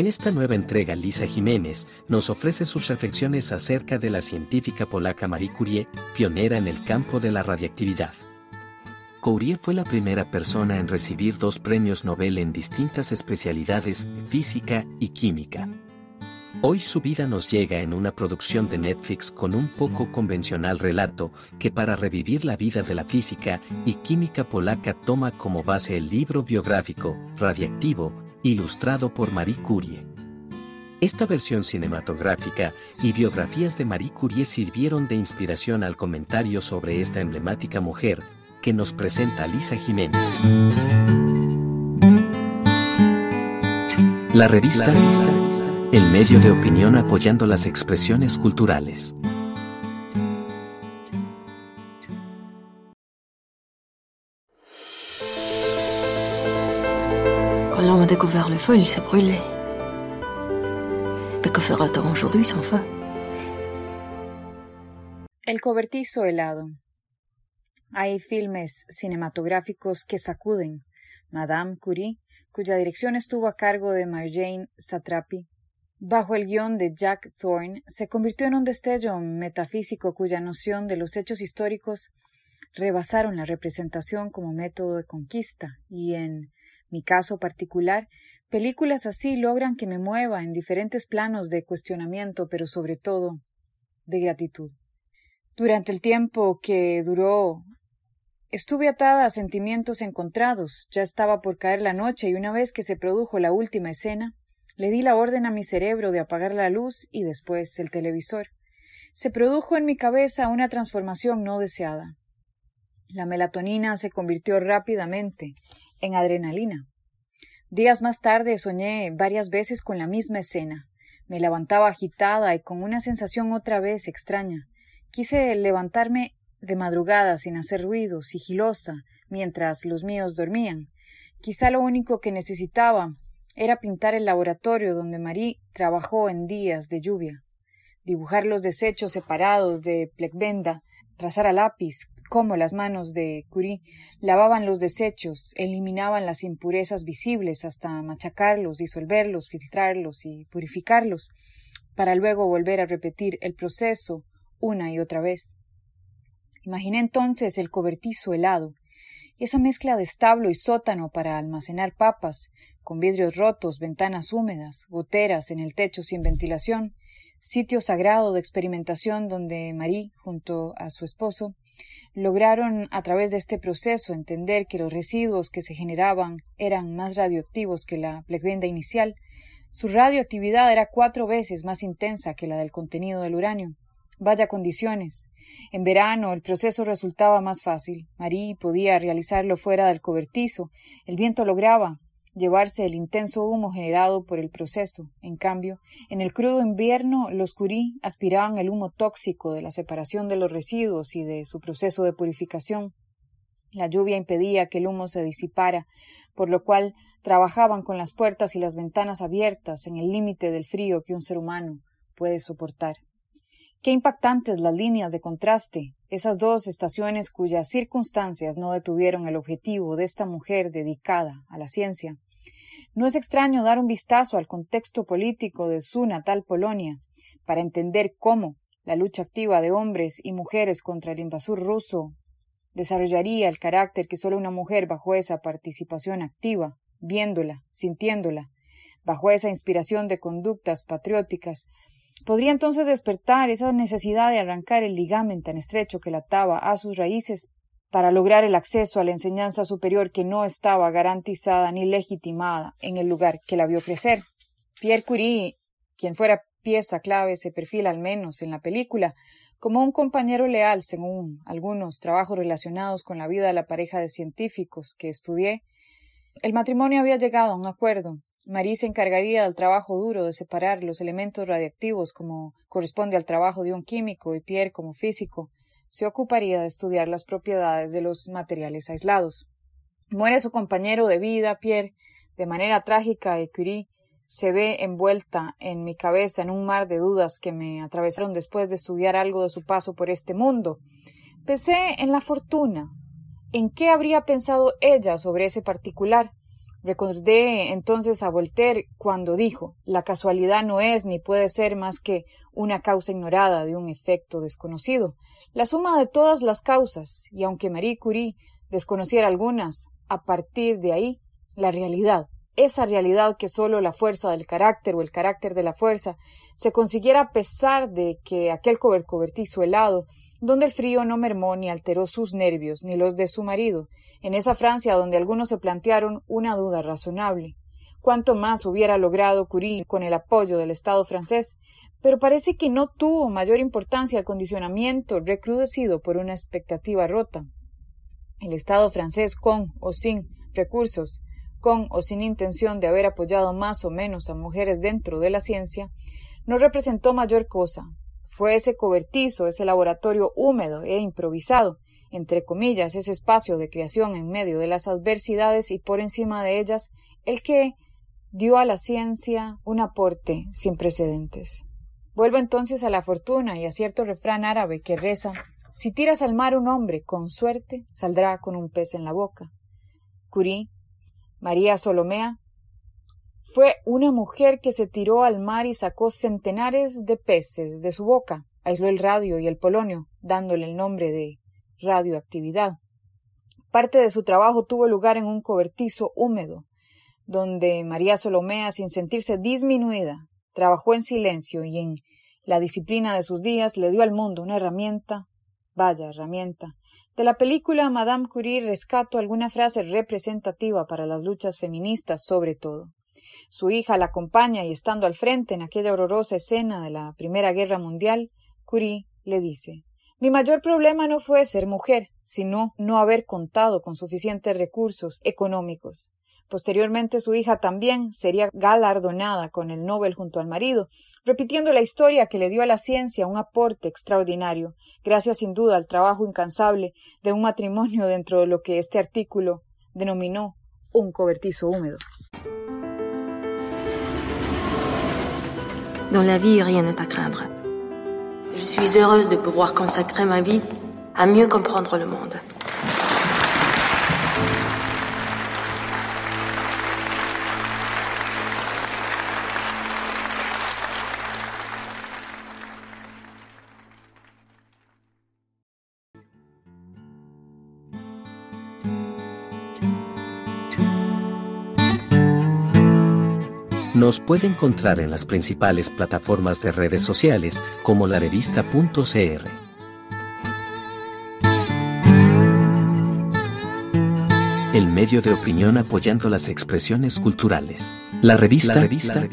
En esta nueva entrega Lisa Jiménez nos ofrece sus reflexiones acerca de la científica polaca Marie Curie, pionera en el campo de la radiactividad. Curie fue la primera persona en recibir dos premios Nobel en distintas especialidades, física y química. Hoy su vida nos llega en una producción de Netflix con un poco convencional relato que para revivir la vida de la física y química polaca toma como base el libro biográfico, Radiactivo, ilustrado por Marie Curie. Esta versión cinematográfica y biografías de Marie Curie sirvieron de inspiración al comentario sobre esta emblemática mujer, que nos presenta Lisa Jiménez. La revista, el medio de opinión apoyando las expresiones culturales. Le feu, il s'est brûlé. Mais que fera-t-on aujourd'hui sans feu El cobertizo helado. Hay filmes cinematográficos que sacuden. Madame Curie, cuya dirección estuvo a cargo de Marjane Satrapi, bajo el guion de Jack Thorne, se convirtió en un destello metafísico cuya noción de los hechos históricos rebasaron la representación como método de conquista y en mi caso particular, películas así logran que me mueva en diferentes planos de cuestionamiento, pero sobre todo de gratitud. Durante el tiempo que duró, estuve atada a sentimientos encontrados. Ya estaba por caer la noche y una vez que se produjo la última escena, le di la orden a mi cerebro de apagar la luz y después el televisor. Se produjo en mi cabeza una transformación no deseada. La melatonina se convirtió rápidamente en adrenalina. Días más tarde soñé varias veces con la misma escena. Me levantaba agitada y con una sensación otra vez extraña. Quise levantarme de madrugada sin hacer ruido, sigilosa, mientras los míos dormían. Quizá lo único que necesitaba era pintar el laboratorio donde Marie trabajó en días de lluvia, dibujar los desechos separados de Plecbenda, trazar a lápiz cómo las manos de Curie lavaban los desechos, eliminaban las impurezas visibles hasta machacarlos, disolverlos, filtrarlos y purificarlos, para luego volver a repetir el proceso una y otra vez. Imaginé entonces el cobertizo helado, esa mezcla de establo y sótano para almacenar papas, con vidrios rotos, ventanas húmedas, goteras en el techo sin ventilación, sitio sagrado de experimentación donde Marie, junto a su esposo, lograron a través de este proceso entender que los residuos que se generaban eran más radioactivos que la plegvenda inicial. Su radioactividad era cuatro veces más intensa que la del contenido del uranio. Vaya condiciones. En verano el proceso resultaba más fácil. Marie podía realizarlo fuera del cobertizo. El viento lograba llevarse el intenso humo generado por el proceso. En cambio, en el crudo invierno, los curí aspiraban el humo tóxico de la separación de los residuos y de su proceso de purificación. La lluvia impedía que el humo se disipara, por lo cual trabajaban con las puertas y las ventanas abiertas en el límite del frío que un ser humano puede soportar. Qué impactantes las líneas de contraste, esas dos estaciones cuyas circunstancias no detuvieron el objetivo de esta mujer dedicada a la ciencia. No es extraño dar un vistazo al contexto político de su natal Polonia para entender cómo la lucha activa de hombres y mujeres contra el invasor ruso desarrollaría el carácter que solo una mujer bajo esa participación activa, viéndola, sintiéndola, bajo esa inspiración de conductas patrióticas, Podría entonces despertar esa necesidad de arrancar el ligamen tan estrecho que la ataba a sus raíces para lograr el acceso a la enseñanza superior que no estaba garantizada ni legitimada en el lugar que la vio crecer. Pierre Curie, quien fuera pieza clave, se perfila al menos en la película como un compañero leal, según algunos trabajos relacionados con la vida de la pareja de científicos que estudié. El matrimonio había llegado a un acuerdo, Marie se encargaría del trabajo duro de separar los elementos radiactivos como corresponde al trabajo de un químico y Pierre como físico se ocuparía de estudiar las propiedades de los materiales aislados. Muere su compañero de vida, Pierre, de manera trágica Curie se ve envuelta en mi cabeza en un mar de dudas que me atravesaron después de estudiar algo de su paso por este mundo. Pensé en la fortuna, en qué habría pensado ella sobre ese particular, Recordé entonces a Voltaire cuando dijo, la casualidad no es ni puede ser más que una causa ignorada de un efecto desconocido, la suma de todas las causas, y aunque Marie Curie desconociera algunas, a partir de ahí, la realidad, esa realidad que solo la fuerza del carácter o el carácter de la fuerza se consiguiera a pesar de que aquel cobertizo helado, donde el frío no mermó ni alteró sus nervios ni los de su marido, en esa Francia donde algunos se plantearon una duda razonable. Cuánto más hubiera logrado Curie con el apoyo del Estado francés, pero parece que no tuvo mayor importancia el condicionamiento recrudecido por una expectativa rota. El Estado francés, con o sin recursos, con o sin intención de haber apoyado más o menos a mujeres dentro de la ciencia, no representó mayor cosa. Fue ese cobertizo, ese laboratorio húmedo e improvisado, entre comillas, ese espacio de creación en medio de las adversidades y por encima de ellas, el que dio a la ciencia un aporte sin precedentes. Vuelvo entonces a la fortuna y a cierto refrán árabe que reza Si tiras al mar un hombre con suerte, saldrá con un pez en la boca. Curie, María Solomea, fue una mujer que se tiró al mar y sacó centenares de peces de su boca, aisló el radio y el polonio, dándole el nombre de radioactividad. Parte de su trabajo tuvo lugar en un cobertizo húmedo, donde María Solomea, sin sentirse disminuida, trabajó en silencio y en la disciplina de sus días le dio al mundo una herramienta, vaya herramienta. De la película Madame Curie rescato alguna frase representativa para las luchas feministas sobre todo. Su hija la acompaña y estando al frente en aquella horrorosa escena de la Primera Guerra Mundial, Curie le dice mi mayor problema no fue ser mujer, sino no haber contado con suficientes recursos económicos. Posteriormente su hija también sería galardonada con el Nobel junto al marido, repitiendo la historia que le dio a la ciencia un aporte extraordinario, gracias sin duda al trabajo incansable de un matrimonio dentro de lo que este artículo denominó un cobertizo húmedo. Dans la vie, rien n'est à craindre. Je suis heureuse de pouvoir consacrer ma vie à mieux comprendre le monde. Nos puede encontrar en las principales plataformas de redes sociales como la revista.cr. El medio de opinión apoyando las expresiones culturales. La revista. La revista.